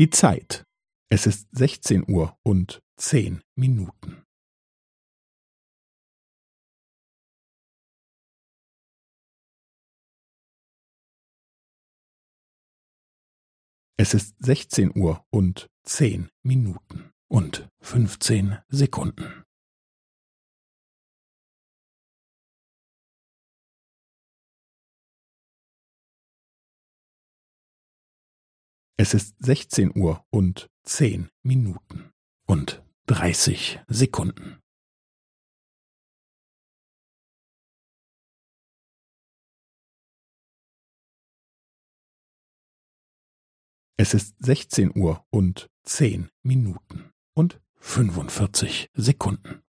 Die Zeit. Es ist sechzehn Uhr und zehn Minuten. Es ist sechzehn Uhr und zehn Minuten und fünfzehn Sekunden. Es ist sechzehn Uhr und zehn Minuten und dreißig Sekunden. Es ist sechzehn Uhr und zehn Minuten und fünfundvierzig Sekunden.